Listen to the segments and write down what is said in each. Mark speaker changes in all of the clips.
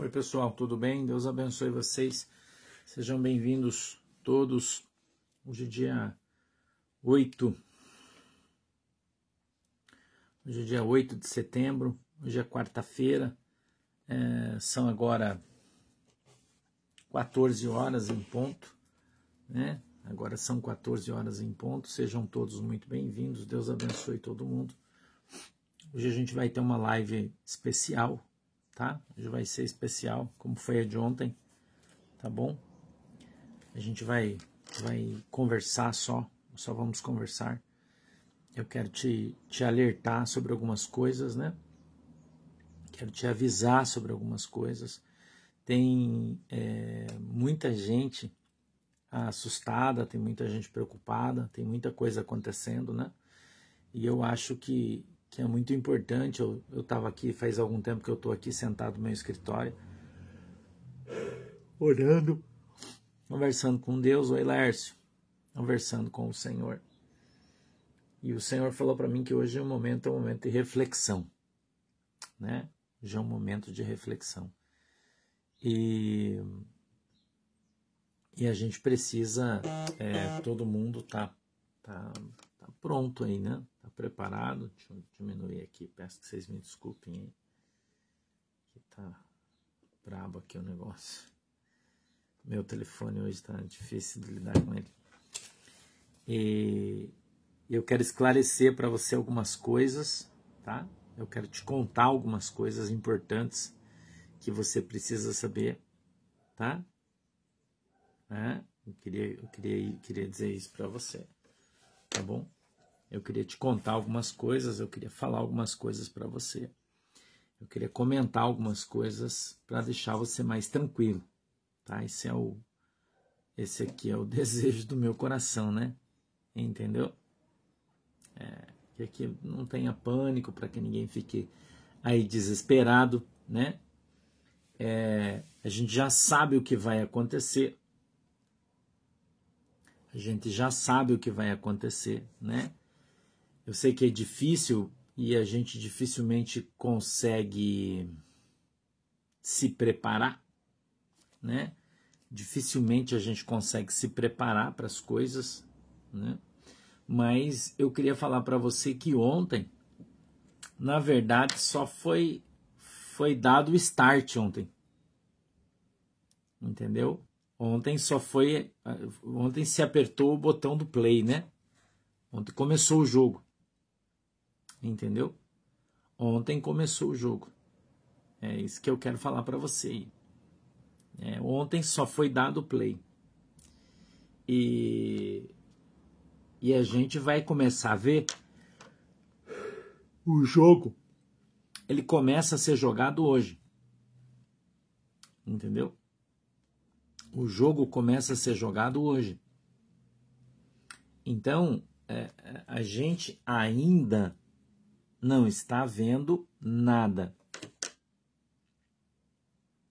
Speaker 1: Oi, pessoal, tudo bem? Deus abençoe vocês. Sejam bem-vindos todos. Hoje é dia 8. Hoje é dia 8 de setembro. Hoje é quarta-feira. É, são agora 14 horas em ponto, né? Agora são 14 horas em ponto. Sejam todos muito bem-vindos. Deus abençoe todo mundo. Hoje a gente vai ter uma live especial tá? Hoje vai ser especial, como foi a de ontem, tá bom? A gente vai, vai conversar só, só vamos conversar. Eu quero te, te alertar sobre algumas coisas, né? Quero te avisar sobre algumas coisas. Tem é, muita gente assustada, tem muita gente preocupada, tem muita coisa acontecendo, né? E eu acho que, que é muito importante. Eu estava aqui faz algum tempo que eu estou aqui sentado no meu escritório, orando, conversando com Deus, oi Lércio, conversando com o Senhor. E o Senhor falou para mim que hoje é um momento, é um momento de reflexão, né? Já é um momento de reflexão. E, e a gente precisa, é, todo mundo tá, tá, tá pronto aí, né? Preparado. Deixa eu diminuir aqui, peço que vocês me desculpem aí. Que tá brabo aqui o negócio. Meu telefone hoje está difícil de lidar com ele. E eu quero esclarecer para você algumas coisas, tá? Eu quero te contar algumas coisas importantes que você precisa saber, tá? É, eu queria, eu queria, queria dizer isso para você, tá bom? Eu queria te contar algumas coisas, eu queria falar algumas coisas para você. Eu queria comentar algumas coisas para deixar você mais tranquilo, tá? Esse é o esse aqui é o desejo do meu coração, né? Entendeu? É, que aqui não tenha pânico para que ninguém fique aí desesperado, né? É, a gente já sabe o que vai acontecer. A gente já sabe o que vai acontecer, né? Eu sei que é difícil e a gente dificilmente consegue se preparar, né? Dificilmente a gente consegue se preparar para as coisas, né? Mas eu queria falar para você que ontem, na verdade, só foi foi dado o start ontem. Entendeu? Ontem só foi ontem se apertou o botão do play, né? Ontem começou o jogo entendeu? Ontem começou o jogo. É isso que eu quero falar para você. É, ontem só foi dado play. E, e a gente vai começar a ver o jogo. Ele começa a ser jogado hoje. Entendeu? O jogo começa a ser jogado hoje. Então, é, a gente ainda não está vendo nada.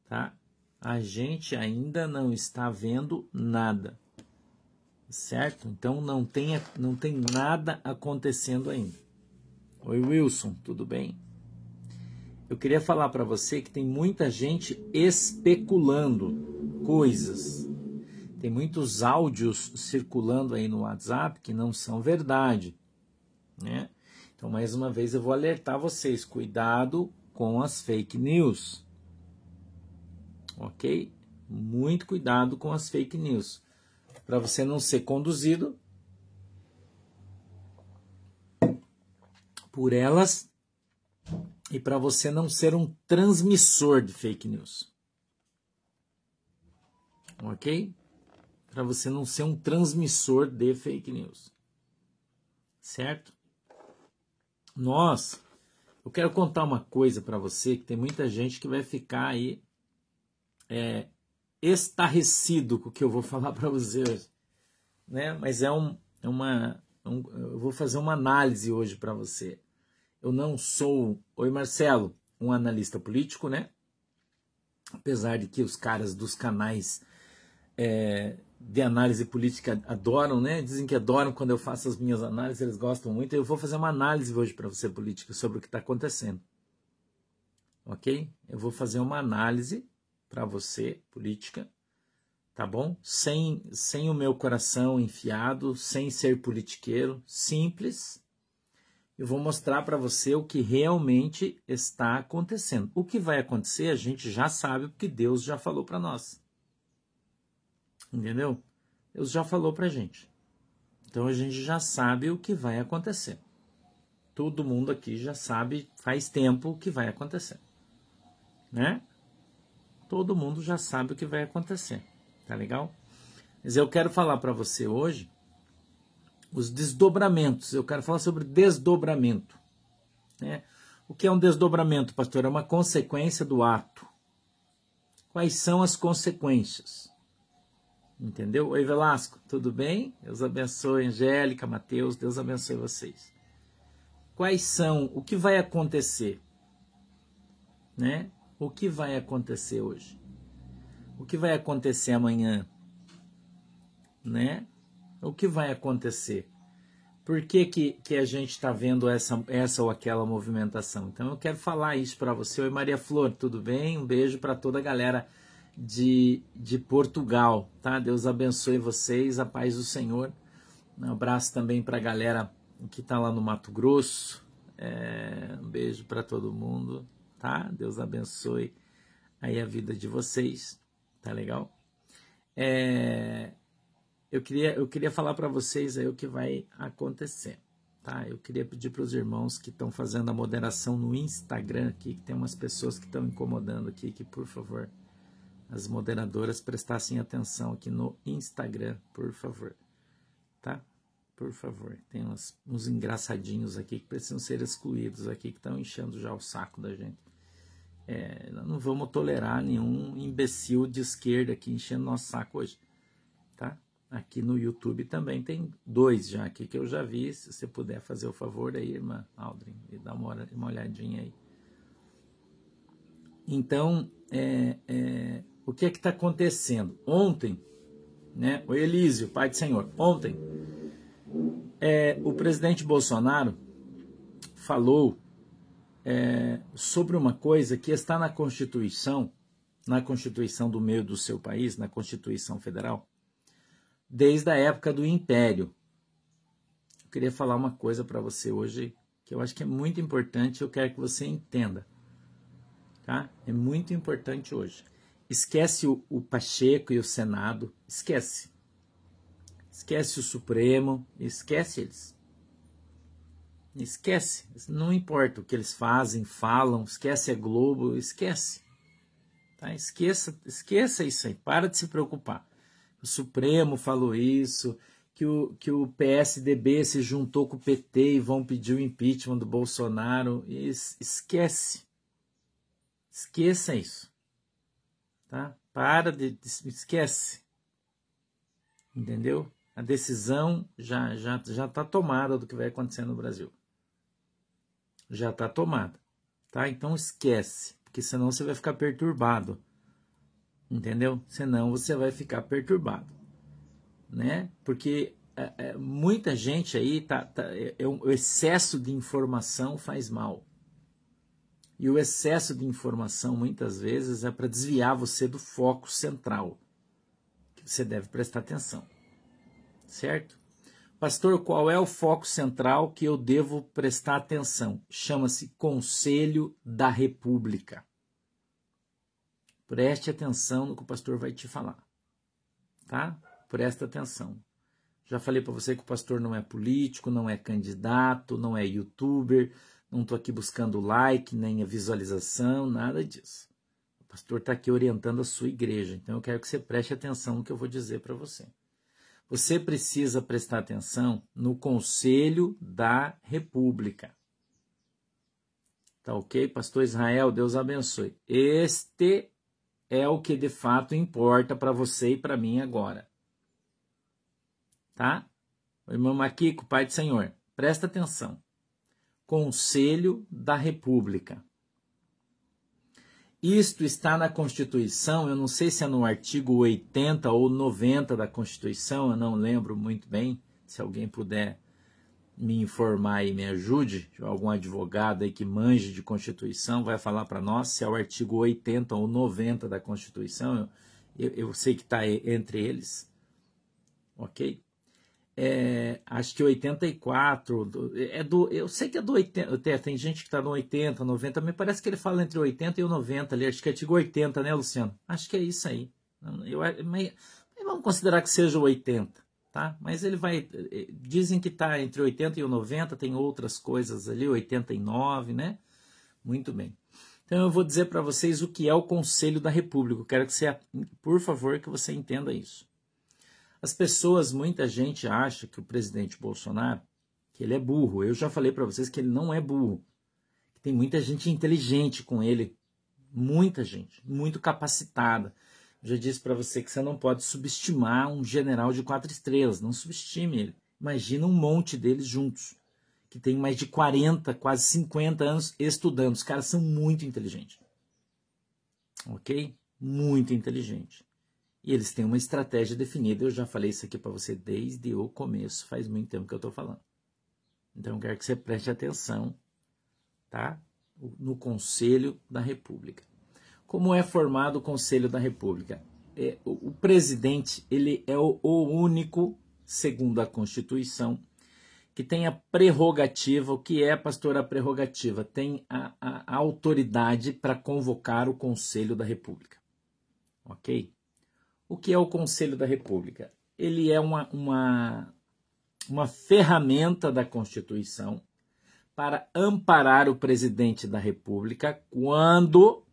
Speaker 1: Tá? A gente ainda não está vendo nada. Certo? Então não tem, não tem nada acontecendo ainda. Oi, Wilson, tudo bem? Eu queria falar para você que tem muita gente especulando coisas. Tem muitos áudios circulando aí no WhatsApp que não são verdade, né? Então, mais uma vez, eu vou alertar vocês: cuidado com as fake news. Ok? Muito cuidado com as fake news. Para você não ser conduzido por elas e para você não ser um transmissor de fake news. Ok? Para você não ser um transmissor de fake news. Certo? Nós, eu quero contar uma coisa para você que tem muita gente que vai ficar aí é, estarrecido com o que eu vou falar para você hoje, né? Mas é um, é uma, um, eu vou fazer uma análise hoje para você. Eu não sou, oi Marcelo, um analista político, né? Apesar de que os caras dos canais é, de análise política adoram, né? Dizem que adoram quando eu faço as minhas análises, eles gostam muito. Eu vou fazer uma análise hoje para você política sobre o que está acontecendo. Ok? Eu vou fazer uma análise para você, política, tá bom? Sem, sem o meu coração enfiado, sem ser politiqueiro, simples. Eu vou mostrar para você o que realmente está acontecendo. O que vai acontecer a gente já sabe, porque Deus já falou para nós. Entendeu? Deus já falou para gente. Então a gente já sabe o que vai acontecer. Todo mundo aqui já sabe faz tempo o que vai acontecer. Né? Todo mundo já sabe o que vai acontecer. Tá legal? Mas eu quero falar para você hoje os desdobramentos. Eu quero falar sobre desdobramento. Né? O que é um desdobramento, pastor? É uma consequência do ato. Quais são as consequências? Entendeu? Oi, Velasco, tudo bem? Deus abençoe, Angélica, Mateus, Deus abençoe vocês. Quais são, o que vai acontecer? Né? O que vai acontecer hoje? o que vai acontecer amanhã? Né? O que vai acontecer? Por que, que, que a gente está vendo essa, essa ou aquela movimentação? Então eu quero falar isso para você. Oi, Maria Flor, tudo bem? Um beijo para toda a galera de, de Portugal, tá? Deus abençoe vocês, a paz do Senhor. Um abraço também para a galera que está lá no Mato Grosso. É, um beijo para todo mundo, tá? Deus abençoe aí a vida de vocês. Tá legal? É, eu, queria, eu queria falar para vocês aí o que vai acontecer. Tá? Eu queria pedir para os irmãos que estão fazendo a moderação no Instagram aqui, que tem umas pessoas que estão incomodando aqui, que por favor, as moderadoras prestassem atenção aqui no Instagram, por favor. Tá? Por favor. Tem uns, uns engraçadinhos aqui que precisam ser excluídos aqui, que estão enchendo já o saco da gente. É, não vamos tolerar nenhum imbecil de esquerda aqui enchendo nosso saco hoje, tá? Aqui no YouTube também tem dois já aqui que eu já vi. Se você puder fazer o favor aí, irmã Aldrin, e dar uma, uma olhadinha aí. Então, é, é, o que é que está acontecendo? Ontem, né? O Elísio, Pai do Senhor, ontem, é, o presidente Bolsonaro falou é, sobre uma coisa que está na Constituição, na Constituição do meio do seu país, na Constituição Federal, desde a época do Império. Eu queria falar uma coisa para você hoje que eu acho que é muito importante, eu quero que você entenda. Tá? É muito importante hoje. Esquece o, o Pacheco e o Senado, esquece. Esquece o Supremo, esquece eles. Esquece, não importa o que eles fazem, falam, esquece a Globo, esquece. Tá? Esqueça, esqueça isso aí, para de se preocupar. O Supremo falou isso, que o, que o PSDB se juntou com o PT e vão pedir o impeachment do Bolsonaro. Esquece. Esqueça isso. Tá? Para de, de esquece. Entendeu? A decisão já já já está tomada do que vai acontecer no Brasil já está tomada, tá? Então esquece, porque senão você vai ficar perturbado, entendeu? Senão você vai ficar perturbado, né? Porque é, é, muita gente aí tá, tá é, é o excesso de informação faz mal. E o excesso de informação muitas vezes é para desviar você do foco central, que você deve prestar atenção. Certo? Pastor, qual é o foco central que eu devo prestar atenção? Chama-se Conselho da República. Preste atenção no que o pastor vai te falar. Tá? Presta atenção. Já falei para você que o pastor não é político, não é candidato, não é youtuber, não estou aqui buscando like, nem a visualização, nada disso. O pastor está aqui orientando a sua igreja, então eu quero que você preste atenção no que eu vou dizer para você você precisa prestar atenção no Conselho da República. Tá ok? Pastor Israel, Deus abençoe. Este é o que de fato importa para você e para mim agora. Tá? O irmão Maquico, Pai do Senhor, presta atenção. Conselho da República. Isto está na Constituição, eu não sei se é no artigo 80 ou 90 da Constituição, eu não lembro muito bem, se alguém puder me informar e me ajude, algum advogado aí que manje de Constituição vai falar para nós se é o artigo 80 ou 90 da Constituição, eu, eu sei que está entre eles, ok? É, acho que 84, é do, eu sei que é do 80, tem gente que está no 80, 90, me parece que ele fala entre o 80 e o 90 ali, acho que é artigo 80, né, Luciano? Acho que é isso aí. Eu, mas, vamos considerar que seja o 80 tá? Mas ele vai. Eh, dizem que está entre 80 e o 90, tem outras coisas ali, 89, né? Muito bem. Então eu vou dizer para vocês o que é o Conselho da República. Eu quero que você, por favor, que você entenda isso. As pessoas, muita gente acha que o presidente Bolsonaro, que ele é burro. Eu já falei para vocês que ele não é burro. Tem muita gente inteligente com ele, muita gente, muito capacitada já disse para você que você não pode subestimar um general de quatro estrelas, não subestime ele. Imagina um monte deles juntos, que tem mais de 40, quase 50 anos estudando. Os caras são muito inteligentes. Ok? Muito inteligente. E eles têm uma estratégia definida. Eu já falei isso aqui para você desde o começo, faz muito tempo que eu estou falando. Então quero que você preste atenção, tá? No Conselho da República. Como é formado o Conselho da República? É, o, o, presidente ele é o, o único, segundo a Constituição, que tem a prerrogativa. O que é, pastor, a prerrogativa? Tem a, a, a autoridade para convocar o Conselho da República. Ok? O que é o Conselho da República? Ele é uma, uma, uma ferramenta da Constituição para amparar o presidente da República quando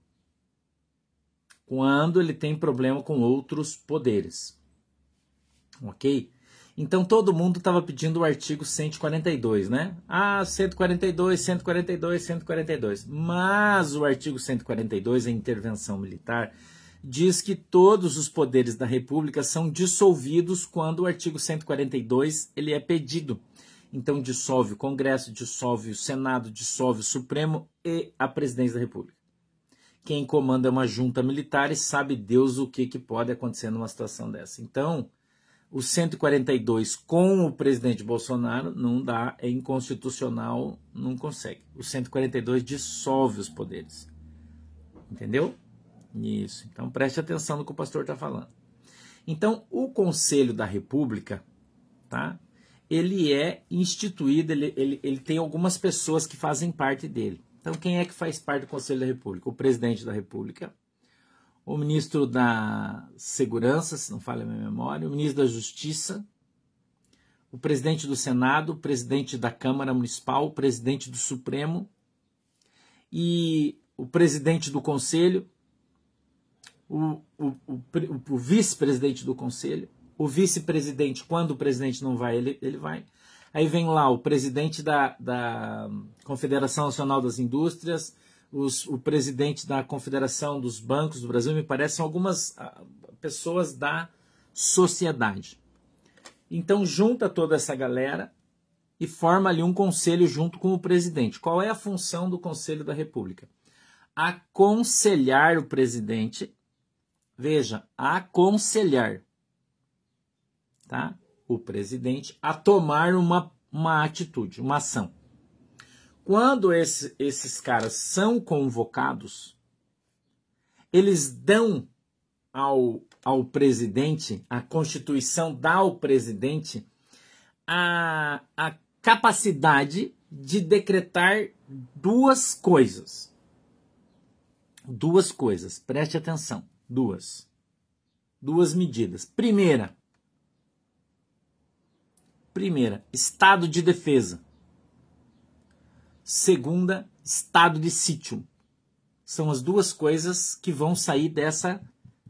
Speaker 1: quando ele tem problema com outros poderes. Ok? Então todo mundo estava pedindo o artigo 142, né? Ah, 142, 142, 142. Mas o artigo 142, a intervenção militar, diz que todos os poderes da República são dissolvidos quando o artigo 142 ele é pedido. Então dissolve o Congresso, dissolve o Senado, dissolve o Supremo e a Presidência da República quem comanda é uma junta militar e sabe Deus o que, que pode acontecer numa situação dessa. Então, o 142 com o presidente Bolsonaro não dá, é inconstitucional, não consegue. O 142 dissolve os poderes. Entendeu? Isso. Então preste atenção no que o pastor está falando. Então, o Conselho da República, tá? Ele é instituído, ele, ele, ele tem algumas pessoas que fazem parte dele. Então, quem é que faz parte do Conselho da República? O presidente da República, o ministro da Segurança, se não falha a minha memória, o ministro da Justiça, o presidente do Senado, o presidente da Câmara Municipal, o presidente do Supremo e o presidente do Conselho, o, o, o, o vice-presidente do Conselho, o vice-presidente, quando o presidente não vai, ele, ele vai, Aí vem lá o presidente da, da Confederação Nacional das Indústrias, os, o presidente da Confederação dos Bancos do Brasil, me parecem algumas ah, pessoas da sociedade. Então junta toda essa galera e forma ali um conselho junto com o presidente. Qual é a função do Conselho da República? Aconselhar o presidente, veja, aconselhar, tá? o presidente a tomar uma, uma atitude, uma ação. Quando esse, esses caras são convocados, eles dão ao, ao presidente, a Constituição dá ao presidente a, a capacidade de decretar duas coisas. Duas coisas, preste atenção. Duas. Duas medidas. Primeira, Primeira, estado de defesa. Segunda, estado de sítio. São as duas coisas que vão sair dessa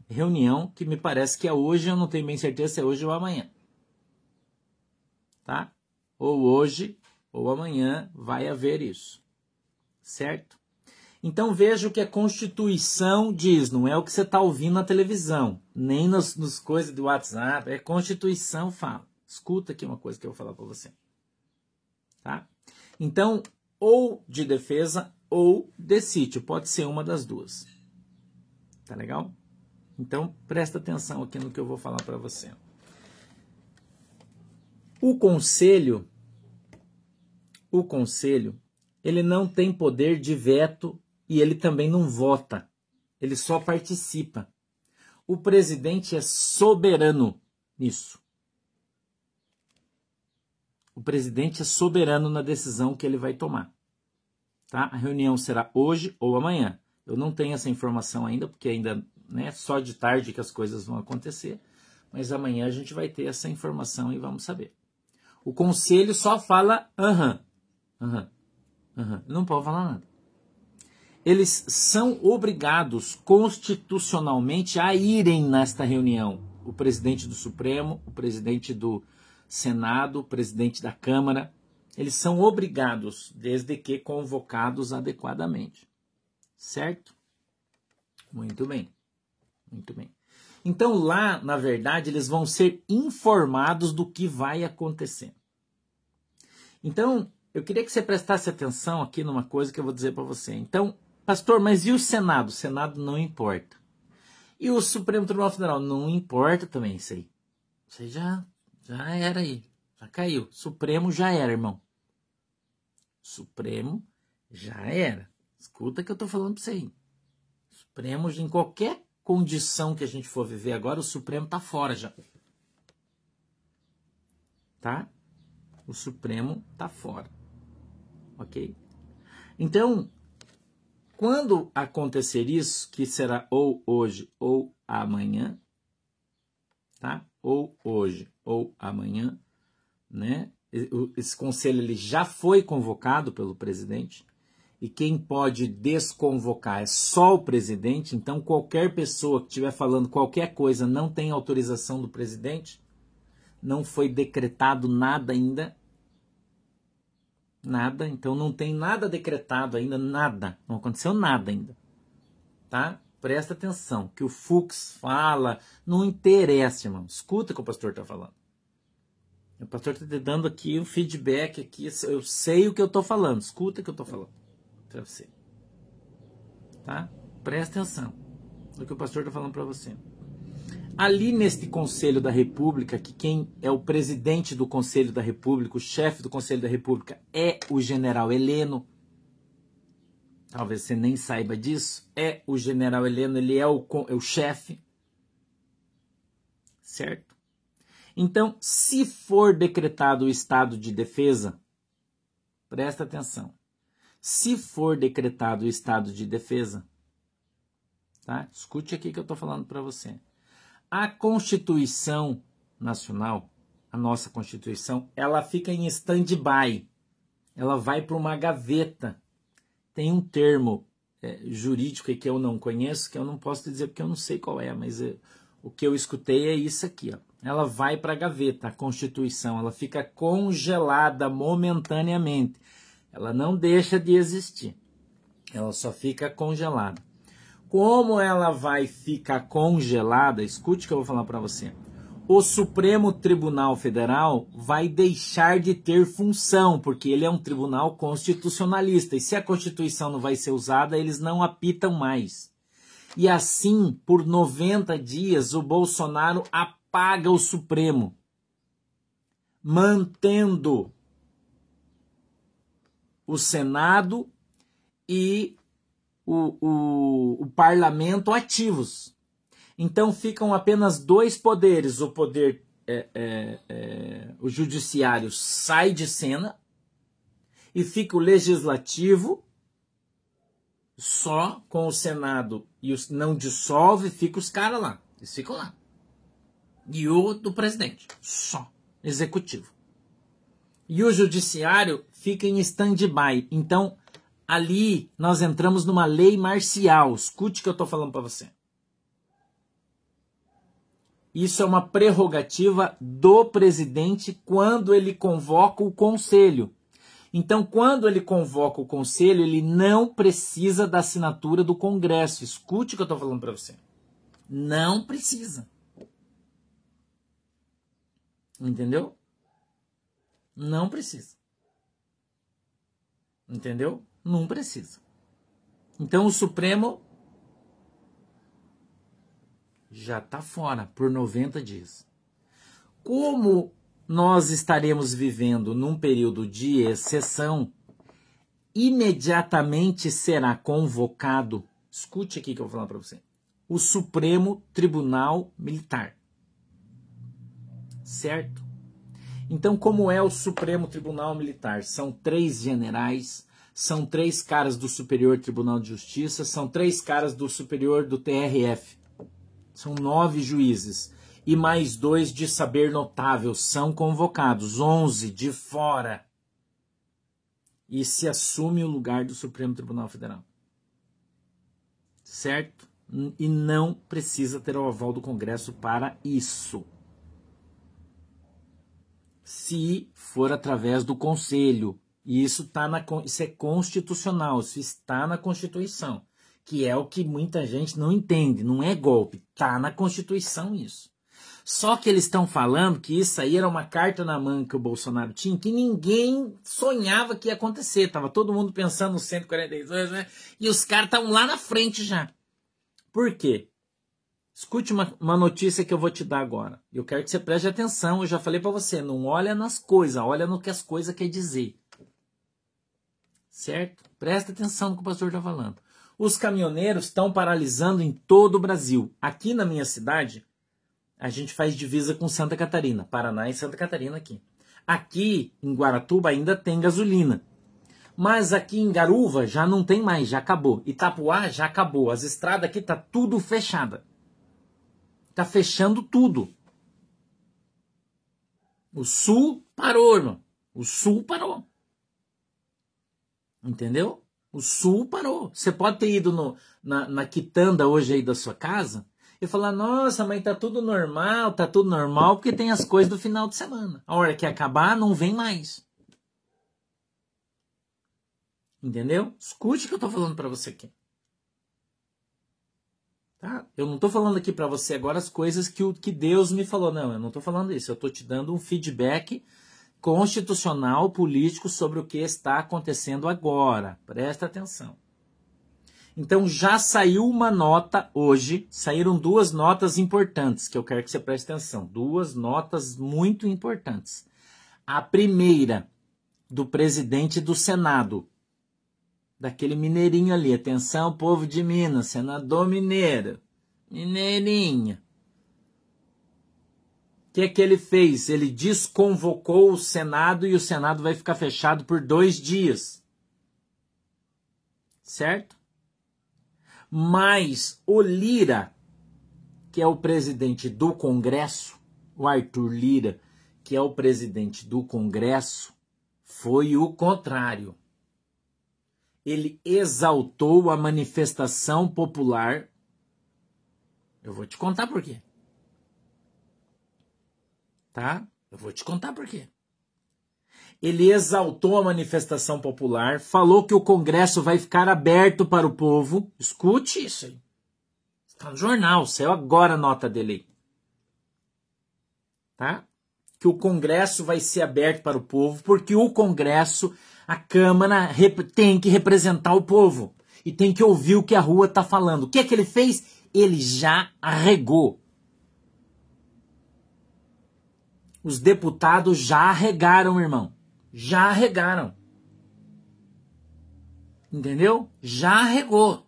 Speaker 1: reunião, que me parece que é hoje, eu não tenho bem certeza se é hoje ou amanhã. Tá? Ou hoje ou amanhã vai haver isso. Certo? Então veja o que a Constituição diz, não é o que você está ouvindo na televisão, nem nos, nos coisas do WhatsApp, é Constituição fala. Escuta aqui uma coisa que eu vou falar para você. Tá? Então, ou de defesa ou de sítio, pode ser uma das duas. Tá legal? Então, presta atenção aqui no que eu vou falar para você. O conselho o conselho, ele não tem poder de veto e ele também não vota. Ele só participa. O presidente é soberano nisso. O presidente é soberano na decisão que ele vai tomar. Tá? A reunião será hoje ou amanhã. Eu não tenho essa informação ainda, porque ainda né, só de tarde que as coisas vão acontecer, mas amanhã a gente vai ter essa informação e vamos saber. O conselho só fala aham, aham, aham. Não pode falar nada. Eles são obrigados constitucionalmente a irem nesta reunião. O presidente do Supremo, o presidente do Senado, o presidente da Câmara, eles são obrigados, desde que convocados adequadamente. Certo? Muito bem. Muito bem. Então lá, na verdade, eles vão ser informados do que vai acontecer. Então, eu queria que você prestasse atenção aqui numa coisa que eu vou dizer para você. Então, pastor, mas e o Senado? O Senado não importa. E o Supremo Tribunal Federal? Não importa também isso aí. Isso aí já, já era aí. Já caiu. Supremo já era, irmão. Supremo já era. Escuta que eu tô falando para você aí. Supremo, em qualquer condição que a gente for viver agora, o Supremo está fora já. Tá? O Supremo está fora. Ok? Então, quando acontecer isso, que será ou hoje ou amanhã, tá? Ou hoje ou amanhã, né? Esse conselho ele já foi convocado pelo presidente e quem pode desconvocar é só o presidente, então qualquer pessoa que estiver falando qualquer coisa não tem autorização do presidente, não foi decretado nada ainda. Nada, então não tem nada decretado ainda, nada, não aconteceu nada ainda. Tá? Presta atenção, que o Fux fala, não interessa, irmão. Escuta o que o pastor está falando. O pastor está te dando aqui um feedback aqui, eu sei o que eu estou falando, escuta o que eu estou falando para você. Tá? Presta atenção no que o pastor está falando para você. Ali neste Conselho da República, que quem é o presidente do Conselho da República, o chefe do Conselho da República, é o general Heleno. Talvez você nem saiba disso. É o general Heleno, ele é o, é o chefe. Certo? Então, se for decretado o estado de defesa, presta atenção se for decretado o estado de defesa. Tá? Escute aqui que eu estou falando para você. A Constituição Nacional, a nossa Constituição, ela fica em stand-by. Ela vai para uma gaveta. Tem um termo é, jurídico que eu não conheço, que eu não posso dizer porque eu não sei qual é, mas é, o que eu escutei é isso aqui. Ó. Ela vai para a gaveta, a Constituição. Ela fica congelada momentaneamente ela não deixa de existir. Ela só fica congelada. Como ela vai ficar congelada? Escute o que eu vou falar para você. O Supremo Tribunal Federal vai deixar de ter função, porque ele é um tribunal constitucionalista. E se a Constituição não vai ser usada, eles não apitam mais. E assim, por 90 dias, o Bolsonaro apaga o Supremo, mantendo o Senado e o, o, o parlamento ativos. Então ficam apenas dois poderes: o poder, é, é, é, o judiciário sai de cena e fica o legislativo só com o Senado e os, não dissolve, fica os caras lá. Eles ficam lá. E o do presidente, só executivo. E o judiciário fica em stand-by. Então, ali nós entramos numa lei marcial. Escute o que eu estou falando para você. Isso é uma prerrogativa do presidente quando ele convoca o conselho. Então, quando ele convoca o conselho, ele não precisa da assinatura do Congresso. Escute o que eu estou falando para você. Não precisa. Entendeu? Não precisa. Entendeu? Não precisa. Então o Supremo já está fora por 90 dias. Como nós estaremos vivendo num período de exceção, imediatamente será convocado, escute aqui que eu vou falar para você, o Supremo Tribunal Militar. Certo? Então, como é o Supremo Tribunal Militar? São três generais, são três caras do Superior Tribunal de Justiça, são três caras do Superior do TRF. São nove juízes e mais dois de saber notável são convocados, onze de fora. E se assume o lugar do Supremo Tribunal Federal. Certo? E não precisa ter o aval do Congresso para isso. Se for através do Conselho. E isso, tá na, isso é constitucional, isso está na Constituição. Que é o que muita gente não entende. Não é golpe. Está na Constituição isso. Só que eles estão falando que isso aí era uma carta na manga que o Bolsonaro tinha, que ninguém sonhava que ia acontecer. Tava todo mundo pensando nos 142, né? E os caras estavam lá na frente já. Por quê? Escute uma, uma notícia que eu vou te dar agora. Eu quero que você preste atenção. Eu já falei para você, não olha nas coisas, olha no que as coisas quer dizer. Certo? Presta atenção no que o pastor está falando. Os caminhoneiros estão paralisando em todo o Brasil. Aqui na minha cidade, a gente faz divisa com Santa Catarina, Paraná e Santa Catarina aqui. Aqui em Guaratuba ainda tem gasolina. Mas aqui em Garuva já não tem mais, já acabou. Itapuá já acabou. As estradas aqui tá tudo fechada. Tá fechando tudo. O sul parou, irmão. O sul parou. Entendeu? O sul parou. Você pode ter ido no, na, na quitanda hoje aí da sua casa e falar: nossa, mas tá tudo normal, tá tudo normal, porque tem as coisas do final de semana. A hora que acabar, não vem mais. Entendeu? Escute o que eu tô falando para você aqui. Tá? Eu não tô falando aqui para você agora as coisas que, o, que Deus me falou. Não, eu não tô falando isso. Eu tô te dando um feedback constitucional, político sobre o que está acontecendo agora. Presta atenção. Então já saiu uma nota hoje, saíram duas notas importantes que eu quero que você preste atenção. Duas notas muito importantes. A primeira, do presidente do Senado, daquele mineirinho ali. Atenção, povo de Minas, senador mineiro. Mineirinho. Que é que ele fez? Ele desconvocou o Senado e o Senado vai ficar fechado por dois dias. Certo? Mas o Lira, que é o presidente do Congresso, o Arthur Lira, que é o presidente do Congresso, foi o contrário. Ele exaltou a manifestação popular. Eu vou te contar por quê. Tá? Eu vou te contar por quê ele exaltou a manifestação popular, falou que o Congresso vai ficar aberto para o povo. Escute isso aí. Está no jornal, saiu agora a nota dele. Tá? Que o Congresso vai ser aberto para o povo, porque o Congresso, a Câmara, tem que representar o povo. E tem que ouvir o que a rua está falando. O que é que ele fez? Ele já arregou. Os deputados já arregaram, irmão já regaram. Entendeu? Já regou.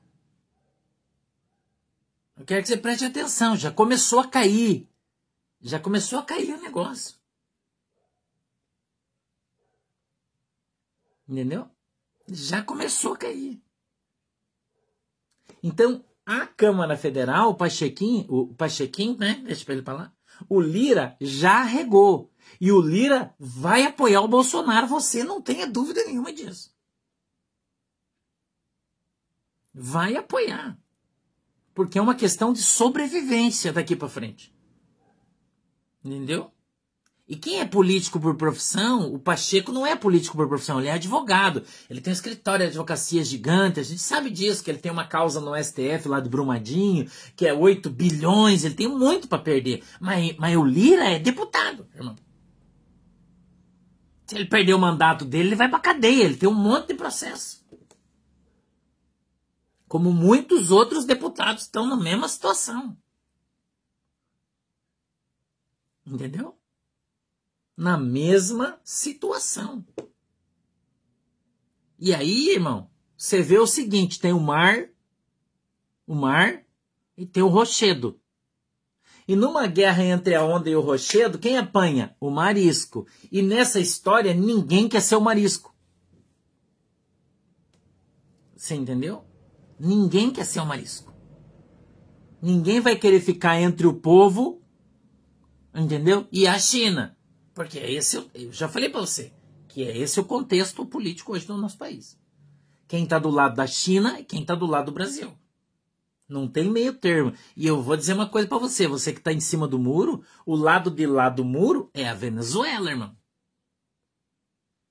Speaker 1: Eu quero que você preste atenção, já começou a cair. Já começou a cair o negócio. Entendeu? Já começou a cair. Então, a Câmara Federal, o Pachequim, o Pachequim, né? Deixa ele falar. O Lira já regou. E o Lira vai apoiar o Bolsonaro, você não tenha dúvida nenhuma disso. Vai apoiar. Porque é uma questão de sobrevivência daqui para frente. Entendeu? E quem é político por profissão, o Pacheco não é político por profissão, ele é advogado. Ele tem um escritório de advocacia gigante, a gente sabe disso, que ele tem uma causa no STF lá de Brumadinho, que é 8 bilhões, ele tem muito para perder. Mas, mas o Lira é deputado, irmão. Se ele perder o mandato dele, ele vai pra cadeia, ele tem um monte de processo. Como muitos outros deputados estão na mesma situação. Entendeu? Na mesma situação. E aí, irmão, você vê o seguinte: tem o mar, o mar e tem o rochedo. E numa guerra entre a onda e o rochedo, quem apanha? O marisco. E nessa história, ninguém quer ser o marisco. Você entendeu? Ninguém quer ser o marisco. Ninguém vai querer ficar entre o povo, entendeu? E a China. Porque é esse, eu já falei para você, que é esse o contexto político hoje do nosso país. Quem está do lado da China e quem está do lado do Brasil. Não tem meio termo. E eu vou dizer uma coisa para você, você que está em cima do muro, o lado de lá do muro é a Venezuela, irmão.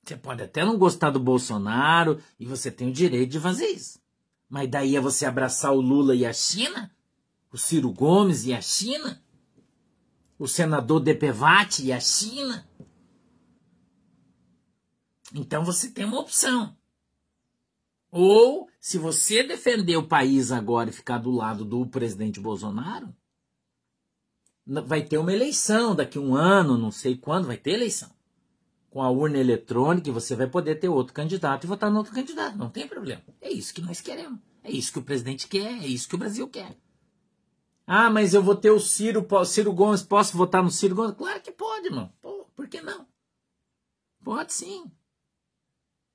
Speaker 1: Você pode até não gostar do Bolsonaro e você tem o direito de fazer isso. Mas daí é você abraçar o Lula e a China? O Ciro Gomes e a China? O senador Depevati e a China? Então você tem uma opção. Ou, se você defender o país agora e ficar do lado do presidente Bolsonaro, vai ter uma eleição daqui um ano, não sei quando, vai ter eleição. Com a urna eletrônica, você vai poder ter outro candidato e votar no outro candidato. Não tem problema. É isso que nós queremos. É isso que o presidente quer, é isso que o Brasil quer. Ah, mas eu vou ter o Ciro, Ciro Gomes, posso votar no Ciro Gomes? Claro que pode, irmão. Pô, por que não? Pode sim.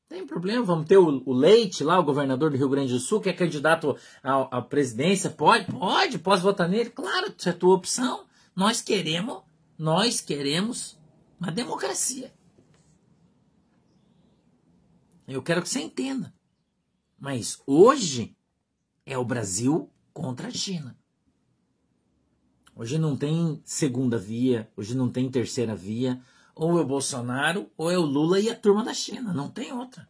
Speaker 1: Tem problema, vamos ter o, o, Leite lá, o governador do Rio Grande do Sul, que é candidato à, à presidência. Pode, pode, posso votar nele? Claro, isso é tua opção. Nós queremos, nós queremos uma democracia. Eu quero que você entenda. Mas hoje é o Brasil contra a China. Hoje não tem segunda via, hoje não tem terceira via, ou é o Bolsonaro, ou é o Lula e a turma da China. Não tem outra.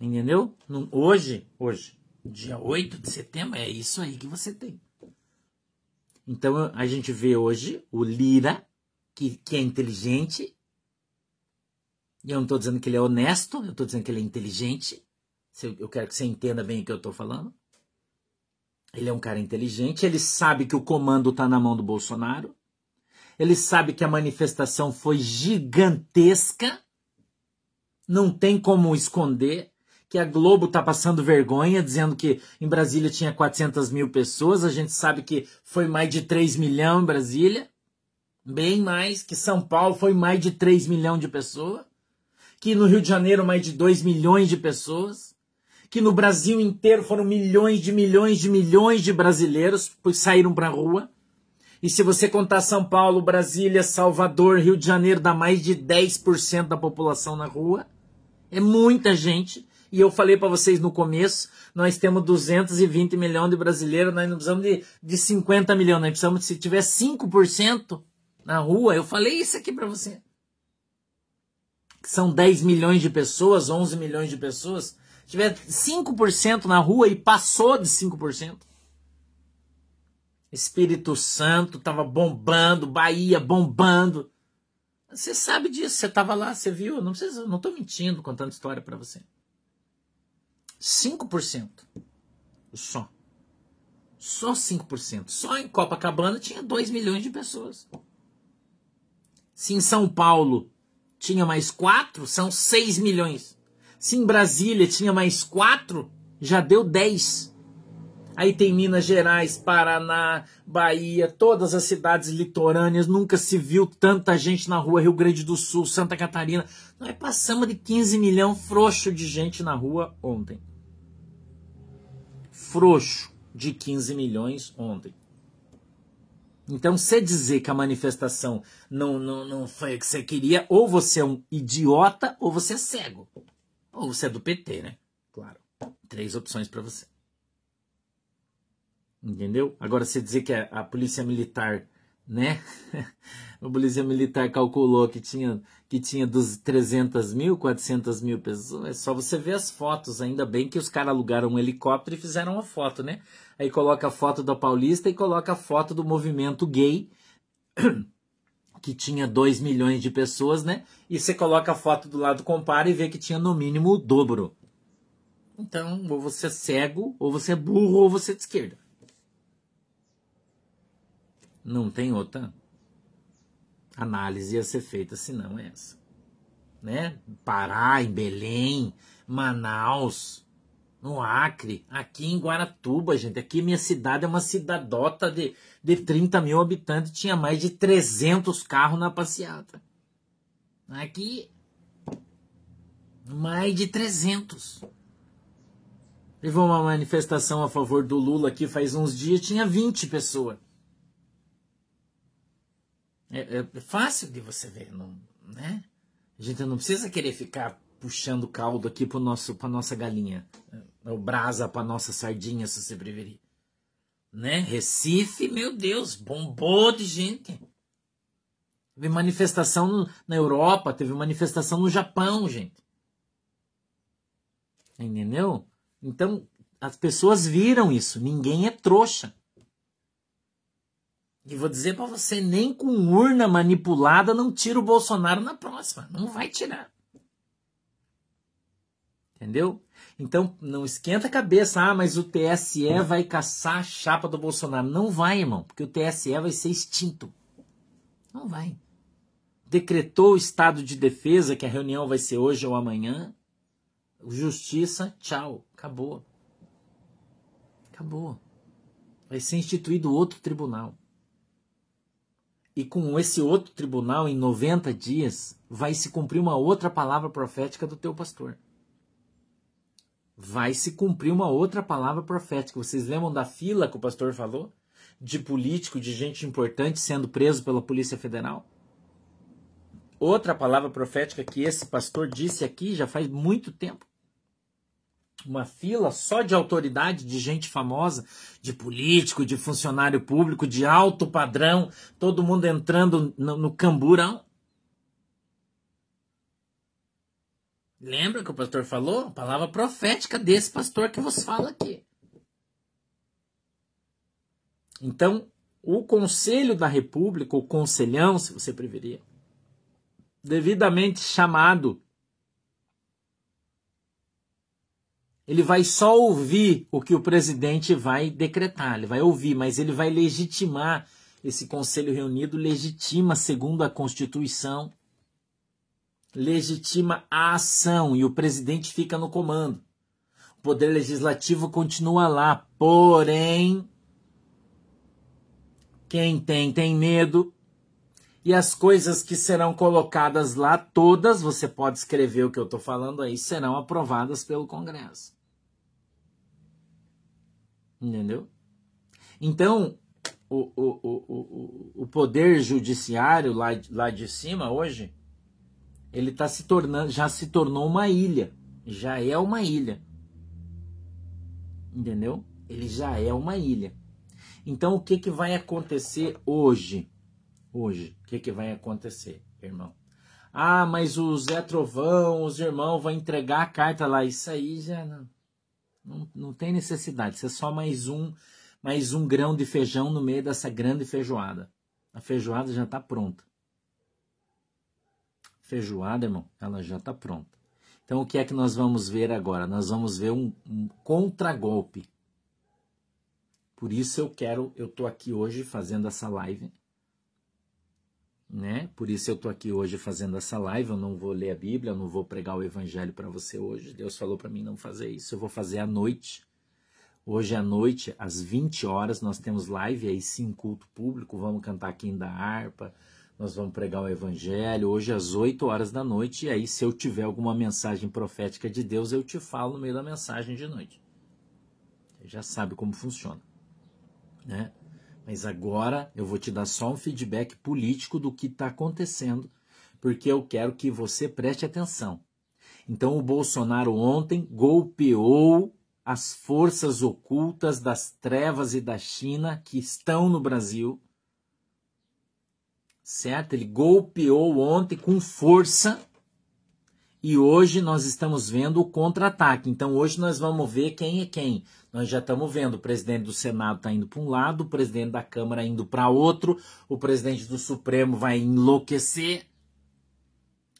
Speaker 1: Entendeu? Hoje, hoje, dia 8 de setembro, é isso aí que você tem. Então a gente vê hoje o Lira, que, que é inteligente. E eu não estou dizendo que ele é honesto, eu estou dizendo que ele é inteligente. Eu quero que você entenda bem o que eu estou falando. Ele é um cara inteligente, ele sabe que o comando está na mão do Bolsonaro. Ele sabe que a manifestação foi gigantesca, não tem como esconder, que a Globo está passando vergonha, dizendo que em Brasília tinha 400 mil pessoas, a gente sabe que foi mais de 3 milhões em Brasília, bem mais, que São Paulo foi mais de 3 milhões de pessoas, que no Rio de Janeiro mais de 2 milhões de pessoas, que no Brasil inteiro foram milhões de milhões de milhões de brasileiros que saíram para a rua. E se você contar São Paulo, Brasília, Salvador, Rio de Janeiro, dá mais de 10% da população na rua. É muita gente. E eu falei para vocês no começo, nós temos 220 milhões de brasileiros, nós não precisamos de, de 50 milhões, nós precisamos, se tiver 5% na rua, eu falei isso aqui para você. São 10 milhões de pessoas, 11 milhões de pessoas. Tiver 5% na rua e passou de 5%, Espírito Santo estava bombando, Bahia bombando. Você sabe disso, você estava lá, você viu, não precisa, não mentindo contando história para você. 5% só. Só 5%. Só em Copacabana tinha 2 milhões de pessoas. Se em São Paulo tinha mais 4, são 6 milhões. Se em Brasília tinha mais 4, já deu 10. Aí tem Minas Gerais, Paraná, Bahia, todas as cidades litorâneas. Nunca se viu tanta gente na rua. Rio Grande do Sul, Santa Catarina. Nós passamos de 15 milhões frouxo de gente na rua ontem. Frouxo de 15 milhões ontem. Então, você dizer que a manifestação não, não, não foi o que você queria, ou você é um idiota, ou você é cego. Ou você é do PT, né? Claro. Três opções para você. Entendeu? Agora, você dizer que a, a polícia militar, né? a polícia militar calculou que tinha, que tinha dos 300 mil, 400 mil pessoas. É só você ver as fotos. Ainda bem que os caras alugaram um helicóptero e fizeram uma foto, né? Aí coloca a foto da Paulista e coloca a foto do movimento gay, que tinha 2 milhões de pessoas, né? E você coloca a foto do lado, compara e vê que tinha no mínimo o dobro. Então, ou você é cego, ou você é burro, ou você é de esquerda. Não tem outra. análise ia ser feita se não essa. Né? Pará, em Belém, Manaus, no Acre, aqui em Guaratuba, gente. Aqui minha cidade é uma cidadota de, de 30 mil habitantes, tinha mais de 300 carros na passeata. Aqui, mais de 300. Teve uma manifestação a favor do Lula aqui faz uns dias, tinha 20 pessoas. É, é fácil de você ver, não, né? A gente não precisa querer ficar puxando caldo aqui para nosso para nossa galinha, o brasa para nossa sardinha, se você preferir. Né? Recife, meu Deus, bombou de gente. Teve manifestação no, na Europa, teve manifestação no Japão, gente. Entendeu? Então, as pessoas viram isso. Ninguém é trouxa. E vou dizer para você, nem com urna manipulada não tira o Bolsonaro na próxima. Não vai tirar. Entendeu? Então, não esquenta a cabeça. Ah, mas o TSE vai caçar a chapa do Bolsonaro. Não vai, irmão, porque o TSE vai ser extinto. Não vai. Decretou o estado de defesa, que a reunião vai ser hoje ou amanhã. Justiça, tchau. Acabou. Acabou. Vai ser instituído outro tribunal. E com esse outro tribunal, em 90 dias, vai se cumprir uma outra palavra profética do teu pastor. Vai se cumprir uma outra palavra profética. Vocês lembram da fila que o pastor falou? De político, de gente importante sendo preso pela Polícia Federal? Outra palavra profética que esse pastor disse aqui já faz muito tempo uma fila só de autoridade, de gente famosa, de político, de funcionário público, de alto padrão, todo mundo entrando no, no camburão. Lembra que o pastor falou? A palavra profética desse pastor que vos fala aqui. Então, o Conselho da República, o Conselhão, se você preferir, devidamente chamado ele vai só ouvir o que o presidente vai decretar, ele vai ouvir, mas ele vai legitimar esse conselho reunido legitima segundo a Constituição, legitima a ação e o presidente fica no comando. O poder legislativo continua lá, porém quem tem tem medo. E as coisas que serão colocadas lá, todas, você pode escrever o que eu estou falando aí, serão aprovadas pelo Congresso. Entendeu? Então, o, o, o, o, poder judiciário lá, lá de cima hoje, ele tá se tornando, já se tornou uma ilha. Já é uma ilha. Entendeu? Ele já é uma ilha. Então, o que, que vai acontecer hoje? Hoje, o que, que vai acontecer, irmão? Ah, mas o Zé Trovão, os irmãos vão entregar a carta lá. Isso aí já não não, não tem necessidade. Isso é só mais um, mais um grão de feijão no meio dessa grande feijoada. A feijoada já está pronta. Feijoada, irmão, ela já está pronta. Então, o que é que nós vamos ver agora? Nós vamos ver um, um contragolpe. Por isso eu quero, eu estou aqui hoje fazendo essa live né? Por isso eu tô aqui hoje fazendo essa live. Eu não vou ler a Bíblia, eu não vou pregar o Evangelho para você hoje. Deus falou para mim não fazer isso. Eu vou fazer à noite. Hoje à noite, às 20 horas, nós temos live aí sim, culto público. Vamos cantar aqui da harpa, nós vamos pregar o Evangelho. Hoje às 8 horas da noite. E aí, se eu tiver alguma mensagem profética de Deus, eu te falo no meio da mensagem de noite. Você já sabe como funciona, né? Mas agora eu vou te dar só um feedback político do que está acontecendo, porque eu quero que você preste atenção. Então, o Bolsonaro ontem golpeou as forças ocultas das trevas e da China que estão no Brasil. Certo? Ele golpeou ontem com força e hoje nós estamos vendo o contra-ataque. Então hoje nós vamos ver quem é quem. Nós já estamos vendo o presidente do Senado está indo para um lado, o presidente da Câmara indo para outro, o presidente do Supremo vai enlouquecer.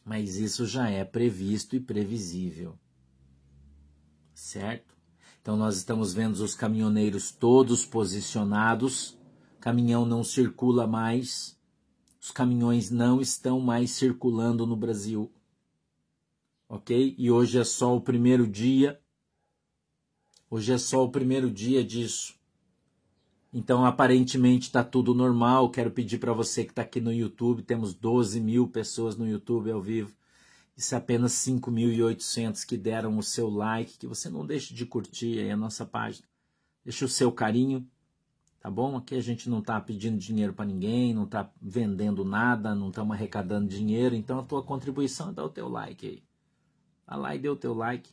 Speaker 1: Mas isso já é previsto e previsível. Certo? Então nós estamos vendo os caminhoneiros todos posicionados, caminhão não circula mais, Os caminhões não estão mais circulando no Brasil. Ok? E hoje é só o primeiro dia. Hoje é só o primeiro dia disso. Então, aparentemente está tudo normal. Quero pedir para você que está aqui no YouTube, temos 12 mil pessoas no YouTube ao vivo. Isso é apenas 5.800 que deram o seu like, que você não deixe de curtir aí a nossa página. Deixe o seu carinho, tá bom? Aqui a gente não está pedindo dinheiro para ninguém, não está vendendo nada, não estamos arrecadando dinheiro, então a tua contribuição é dar o teu like aí. Vai lá e dê o teu like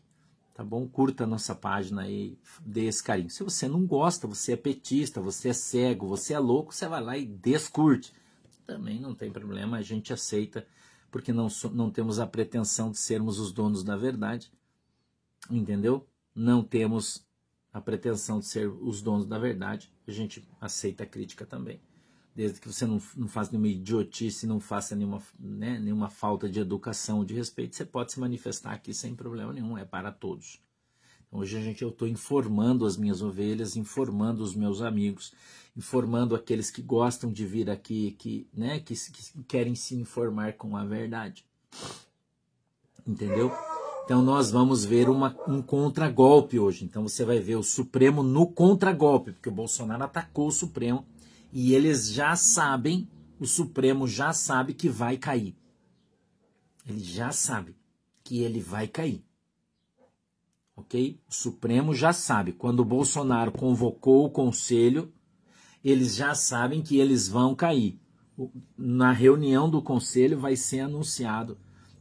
Speaker 1: tá bom? Curta a nossa página aí, dê esse carinho. Se você não gosta, você é petista, você é cego, você é louco, você vai lá e descurte. Também não tem problema, a gente aceita, porque não, não temos a pretensão de sermos os donos da verdade, entendeu? Não temos a pretensão de ser os donos da verdade, a gente aceita a crítica também. Desde que você não, não faça nenhuma idiotice, não faça nenhuma, né, nenhuma falta de educação, de respeito, você pode se manifestar aqui sem problema nenhum, é para todos. Então, hoje a gente, eu estou informando as minhas ovelhas, informando os meus amigos, informando aqueles que gostam de vir aqui, que, né, que, que querem se informar com a verdade. Entendeu? Então nós vamos ver uma, um contragolpe hoje. Então você vai ver o Supremo no contragolpe, porque o Bolsonaro atacou o Supremo e eles já sabem, o Supremo já sabe que vai cair. Ele já sabe que ele vai cair ok? O Supremo já sabe. Quando o Bolsonaro convocou o conselho, eles já sabem que eles vão cair. Na reunião do conselho vai ser anunciado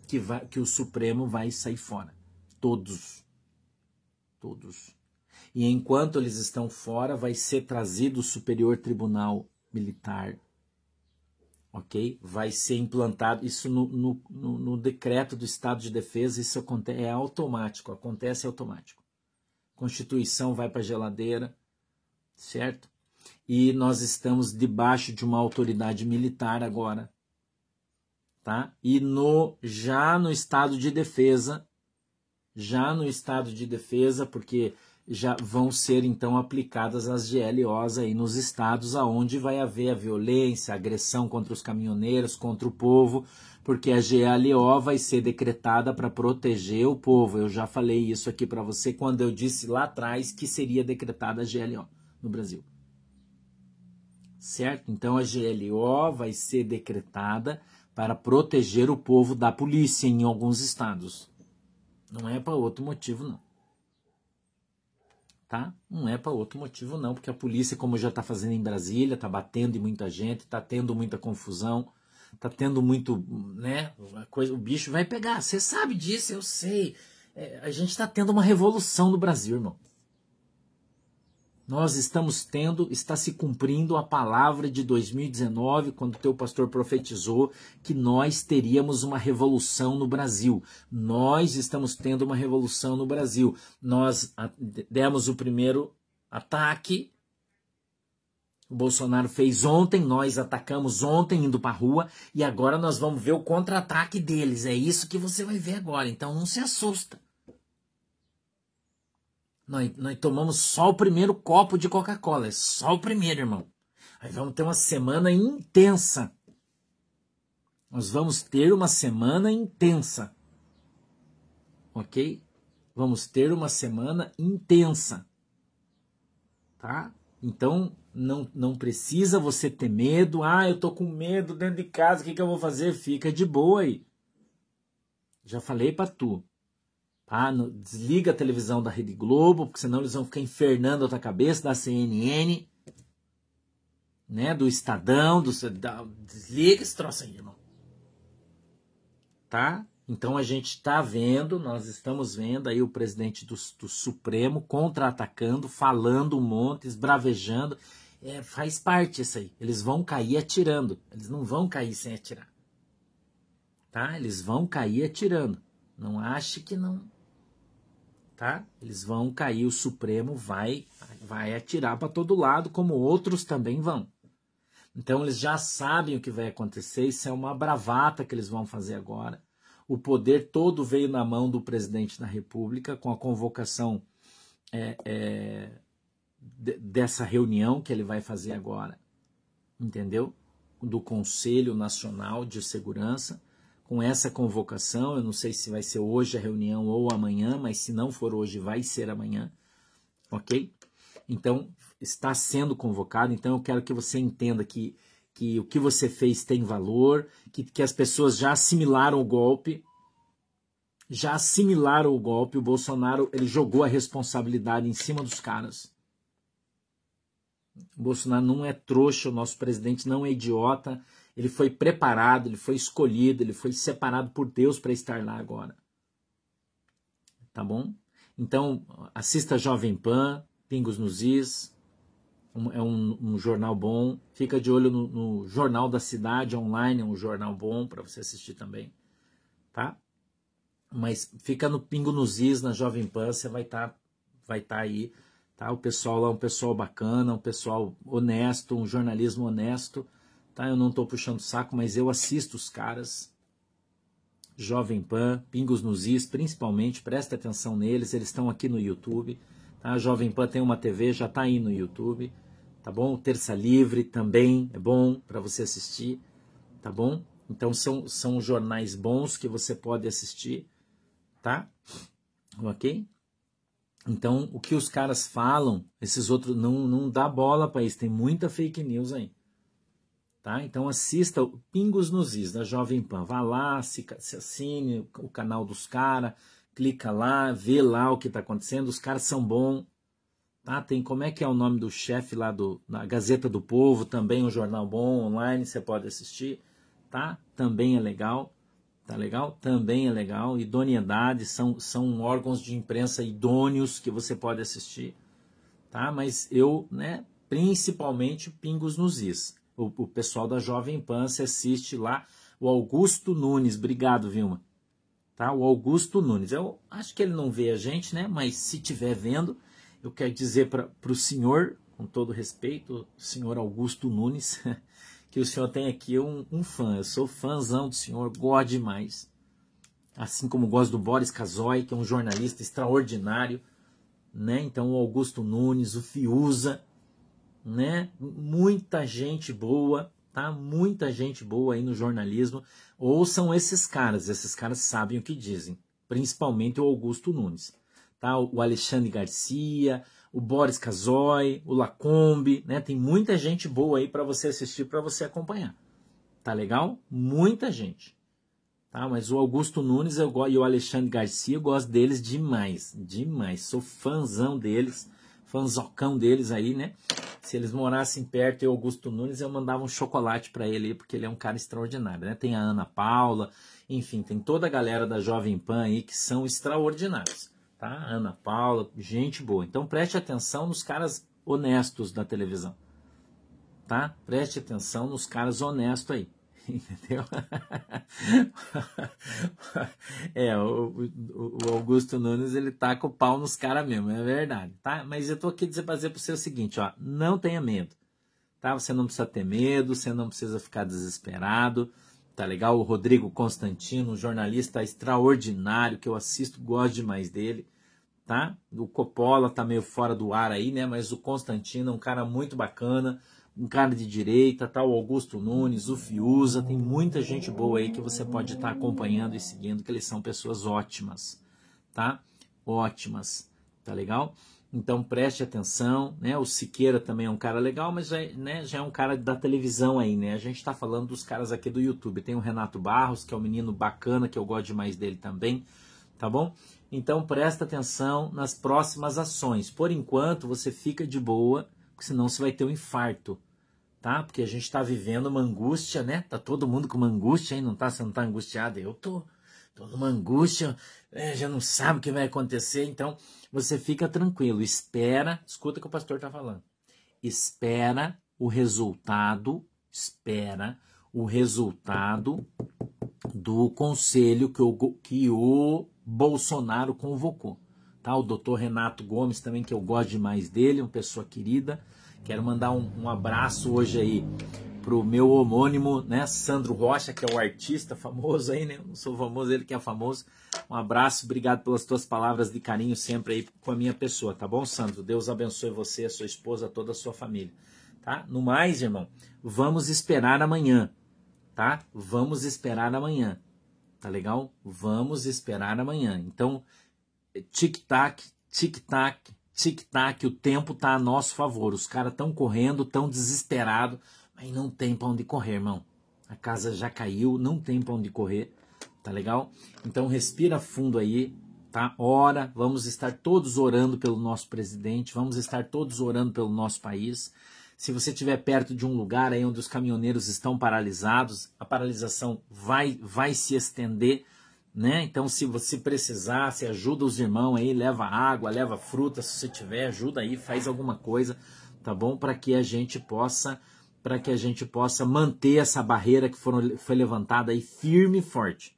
Speaker 1: que, vai, que o Supremo vai sair fora. Todos. Todos. E enquanto eles estão fora, vai ser trazido o Superior Tribunal Militar ok? Vai ser implantado isso no, no, no, no decreto do Estado de Defesa, isso acontece, é automático, acontece automático. Constituição vai para a geladeira, certo? E nós estamos debaixo de uma autoridade militar agora, tá? E no já no estado de defesa, já no estado de defesa, porque já vão ser então aplicadas as GLOs aí nos estados aonde vai haver a violência, a agressão contra os caminhoneiros, contra o povo, porque a GLO vai ser decretada para proteger o povo. Eu já falei isso aqui para você quando eu disse lá atrás que seria decretada a GLO no Brasil. Certo? Então a GLO vai ser decretada para proteger o povo da polícia em alguns estados. Não é para outro motivo não tá? Não é para outro motivo não, porque a polícia, como já está fazendo em Brasília, está batendo em muita gente, está tendo muita confusão, está tendo muito, né? Coisa, o bicho vai pegar. Você sabe disso, eu sei. É, a gente está tendo uma revolução no Brasil, irmão nós estamos tendo, está se cumprindo a palavra de 2019, quando o teu pastor profetizou que nós teríamos uma revolução no Brasil. Nós estamos tendo uma revolução no Brasil. Nós demos o primeiro ataque. O Bolsonaro fez ontem, nós atacamos ontem indo para a rua e agora nós vamos ver o contra-ataque deles. É isso que você vai ver agora. Então não se assusta. Nós, nós tomamos só o primeiro copo de Coca-Cola. É só o primeiro, irmão. Aí vamos ter uma semana intensa. Nós vamos ter uma semana intensa. Ok? Vamos ter uma semana intensa. Tá? Então, não, não precisa você ter medo. Ah, eu tô com medo dentro de casa, o que, que eu vou fazer? Fica de boa aí. Já falei para tu. Tá? desliga a televisão da Rede Globo, porque senão eles vão ficar infernando a tua cabeça, da CNN, né? do Estadão, do, desliga esse troço aí, irmão. Tá? Então a gente está vendo, nós estamos vendo aí o presidente do, do Supremo contra-atacando, falando um monte, esbravejando. É, faz parte isso aí. Eles vão cair atirando. Eles não vão cair sem atirar. Tá? Eles vão cair atirando. Não ache que não tá? Eles vão cair, o Supremo vai vai atirar para todo lado, como outros também vão. Então eles já sabem o que vai acontecer, isso é uma bravata que eles vão fazer agora. O poder todo veio na mão do presidente da República com a convocação é, é, dessa reunião que ele vai fazer agora. Entendeu? do Conselho Nacional de Segurança, com essa convocação. Eu não sei se vai ser hoje a reunião ou amanhã, mas se não for hoje, vai ser amanhã, ok? Então, está sendo convocado. Então, eu quero que você entenda que, que o que você fez tem valor, que, que as pessoas já assimilaram o golpe, já assimilaram o golpe. O Bolsonaro ele jogou a responsabilidade em cima dos caras. O Bolsonaro não é trouxa, o nosso presidente não é idiota. Ele foi preparado, ele foi escolhido, ele foi separado por Deus para estar lá agora. Tá bom? Então, assista Jovem Pan, Pingos nos Is. Um, é um, um, jornal bom. Fica de olho no, no, Jornal da Cidade online, é um jornal bom para você assistir também. Tá? Mas fica no Pingo nos Is, na Jovem Pan, você vai estar tá, vai tá aí Tá? O pessoal lá é um pessoal bacana, um pessoal honesto, um jornalismo honesto. Tá? Eu não estou puxando saco, mas eu assisto os caras. Jovem Pan, Pingos nos Is, principalmente, presta atenção neles, eles estão aqui no YouTube. Tá? A Jovem Pan tem uma TV, já está aí no YouTube. Tá bom? Terça Livre também é bom para você assistir. Tá bom? Então são, são jornais bons que você pode assistir. Tá? Ok? Então, o que os caras falam, esses outros não, não dá bola para isso, tem muita fake news aí. Tá? Então assista o Pingos nos Is da Jovem Pan. Vá lá, se, se assine o canal dos caras, clica lá, vê lá o que está acontecendo. Os caras são bons. Tá? Tem como é que é o nome do chefe lá do, na Gazeta do Povo, também um jornal bom online, você pode assistir. Tá? Também é legal. Tá legal? Também é legal. Idoneidade são, são órgãos de imprensa idôneos que você pode assistir. Tá? Mas eu, né, principalmente Pingos nos Is. O, o pessoal da Jovem Pan se assiste lá. O Augusto Nunes, obrigado, Vilma. Tá? O Augusto Nunes. Eu acho que ele não vê a gente, né? Mas se estiver vendo, eu quero dizer para o senhor, com todo respeito, o senhor Augusto Nunes, que o senhor tem aqui um, um fã. Eu sou fãzão do senhor, gosto demais. Assim como gosto do Boris Casoy, que é um jornalista extraordinário. Né? Então, o Augusto Nunes, o Fiuza, né? muita gente boa, tá? Muita gente boa aí no jornalismo. Ouçam esses caras, esses caras sabem o que dizem, principalmente o Augusto Nunes, tá? O Alexandre Garcia, o Boris Casoy, o Lacombe, né? Tem muita gente boa aí para você assistir, para você acompanhar. Tá legal? Muita gente. Tá? Mas o Augusto Nunes eu, e o Alexandre Garcia, eu gosto deles demais, demais. Sou fãzão deles, fãzocão deles aí, né? Se eles morassem perto e Augusto Nunes, eu mandava um chocolate para ele, porque ele é um cara extraordinário, né? Tem a Ana Paula, enfim, tem toda a galera da Jovem Pan aí que são extraordinários tá? Ana Paula, gente boa. Então preste atenção nos caras honestos da televisão, tá? Preste atenção nos caras honestos aí, entendeu? é, o, o, o, Augusto Nunes ele taca o pau nos caras mesmo, é verdade, tá? Mas eu tô aqui dizer fazer para você o seguinte, ó, não tenha medo, tá? Você não precisa ter medo, você não precisa ficar desesperado tá legal? O Rodrigo Constantino, um jornalista extraordinário que eu assisto, gosto demais dele, tá? O Coppola tá meio fora do ar aí, né? Mas o Constantino é um cara muito bacana, um cara de direita, tá? O Augusto Nunes, o Fiuza, tem muita gente boa aí que você pode estar tá acompanhando e seguindo, que eles são pessoas ótimas, tá? Ótimas, tá legal? Então preste atenção, né? O Siqueira também é um cara legal, mas já, né, já é um cara da televisão aí, né? A gente está falando dos caras aqui do YouTube. Tem o Renato Barros, que é um menino bacana, que eu gosto demais dele também, tá bom? Então presta atenção nas próximas ações. Por enquanto você fica de boa, senão você vai ter um infarto, tá? Porque a gente está vivendo uma angústia, né? Tá todo mundo com uma angústia aí, não tá? Você não tá angustiado? Eu tô. Tô numa angústia, é, já não sabe o que vai acontecer, então você fica tranquilo, espera, escuta o que o pastor está falando. Espera o resultado, espera o resultado do conselho que o, que o Bolsonaro convocou. Tá? O doutor Renato Gomes também, que eu gosto demais dele, uma pessoa querida. Quero mandar um, um abraço hoje aí pro meu homônimo, né, Sandro Rocha, que é o artista famoso aí, né? Eu não sou famoso, ele que é famoso. Um abraço, obrigado pelas tuas palavras de carinho sempre aí com a minha pessoa, tá bom, Sandro? Deus abençoe você, a sua esposa, toda a sua família. tá? No mais, irmão, vamos esperar amanhã, tá? Vamos esperar amanhã. Tá legal? Vamos esperar amanhã. Então, tic-tac, tic-tac, tic-tac, o tempo tá a nosso favor. Os caras estão correndo, tão desesperados, mas não tem para onde correr, irmão. A casa já caiu, não tem para onde correr. Tá legal? Então respira fundo aí, tá? Ora, vamos estar todos orando pelo nosso presidente, vamos estar todos orando pelo nosso país. Se você estiver perto de um lugar aí onde os caminhoneiros estão paralisados, a paralisação vai, vai se estender, né? Então, se você precisar, se ajuda os irmãos aí, leva água, leva fruta, se você tiver, ajuda aí, faz alguma coisa, tá bom? Para que a gente possa, para que a gente possa manter essa barreira que foram, foi levantada aí firme e forte,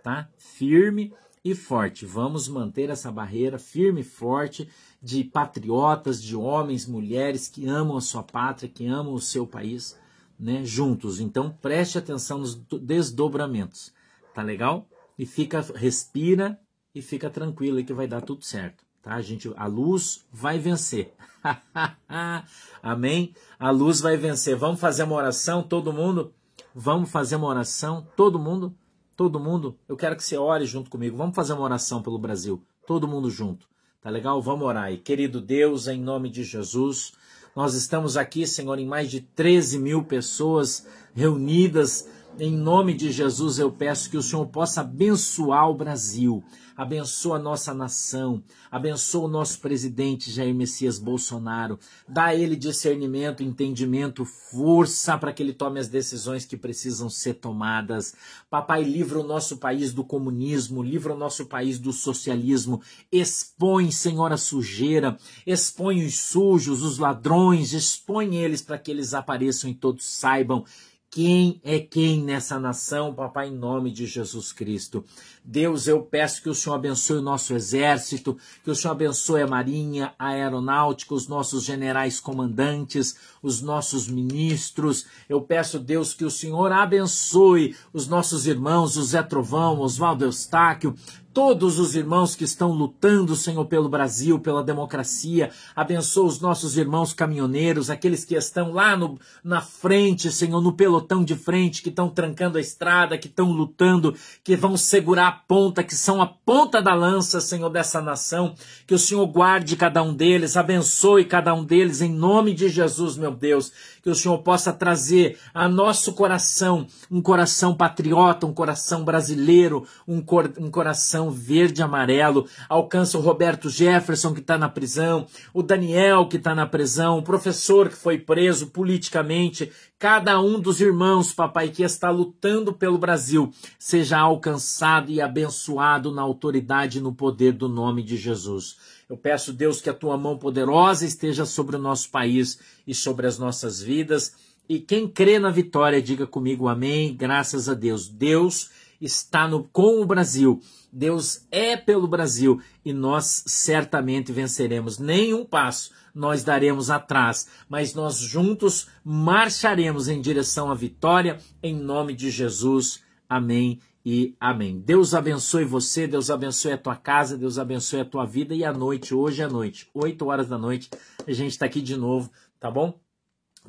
Speaker 1: tá? Firme e forte. Vamos manter essa barreira firme e forte de patriotas, de homens, mulheres que amam a sua pátria, que amam o seu país, né, juntos. Então preste atenção nos desdobramentos, tá legal? E fica, respira e fica tranquilo que vai dar tudo certo, tá? A gente, a luz vai vencer. Amém? A luz vai vencer. Vamos fazer uma oração, todo mundo? Vamos fazer uma oração, todo mundo? Todo mundo? Eu quero que você ore junto comigo. Vamos fazer uma oração pelo Brasil, todo mundo junto. Tá legal? Vamos orar aí. Querido Deus, em nome de Jesus, nós estamos aqui, Senhor, em mais de 13 mil pessoas reunidas em nome de Jesus, eu peço que o Senhor possa abençoar o Brasil, abençoa a nossa nação, abençoa o nosso presidente Jair Messias Bolsonaro, dá a ele discernimento, entendimento, força para que ele tome as decisões que precisam ser tomadas. Papai, livra o nosso país do comunismo, livra o nosso país do socialismo, expõe, Senhor, a sujeira, expõe os sujos, os ladrões, expõe eles para que eles apareçam e todos saibam quem é quem nessa nação, papai, em nome de Jesus Cristo. Deus, eu peço que o Senhor abençoe o nosso exército, que o Senhor abençoe a marinha, a aeronáutica, os nossos generais comandantes, os nossos ministros. Eu peço, Deus, que o Senhor abençoe os nossos irmãos, o Zé Trovão, Oswaldo Eustáquio, todos os irmãos que estão lutando, Senhor, pelo Brasil, pela democracia. Abençoa os nossos irmãos caminhoneiros, aqueles que estão lá no, na frente, Senhor, no pelotão de frente, que estão trancando a estrada, que estão lutando, que vão segurar a ponta, que são a ponta da lança, Senhor, dessa nação. Que o Senhor guarde cada um deles, abençoe cada um deles, em nome de Jesus, meu Deus. Que o Senhor possa trazer a nosso coração um coração patriota, um coração brasileiro, um, cor, um coração coração verde amarelo, alcança o Roberto Jefferson que está na prisão, o Daniel que está na prisão, o professor que foi preso politicamente, cada um dos irmãos, papai, que está lutando pelo Brasil, seja alcançado e abençoado na autoridade e no poder do nome de Jesus. Eu peço, Deus, que a tua mão poderosa esteja sobre o nosso país e sobre as nossas vidas. E quem crê na vitória, diga comigo amém. Graças a Deus. Deus está no, com o Brasil. Deus é pelo Brasil e nós certamente venceremos. Nenhum passo nós daremos atrás, mas nós juntos marcharemos em direção à vitória, em nome de Jesus. Amém e amém. Deus abençoe você, Deus abençoe a tua casa, Deus abençoe a tua vida e à noite, hoje à noite, 8 horas da noite, a gente está aqui de novo, tá bom?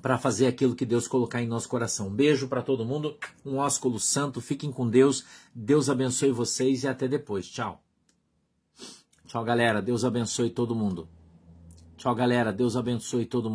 Speaker 1: Para fazer aquilo que Deus colocar em nosso coração. Um beijo para todo mundo, um ósculo santo, fiquem com Deus, Deus abençoe vocês e até depois. Tchau. Tchau, galera, Deus abençoe todo mundo. Tchau, galera, Deus abençoe todo mundo.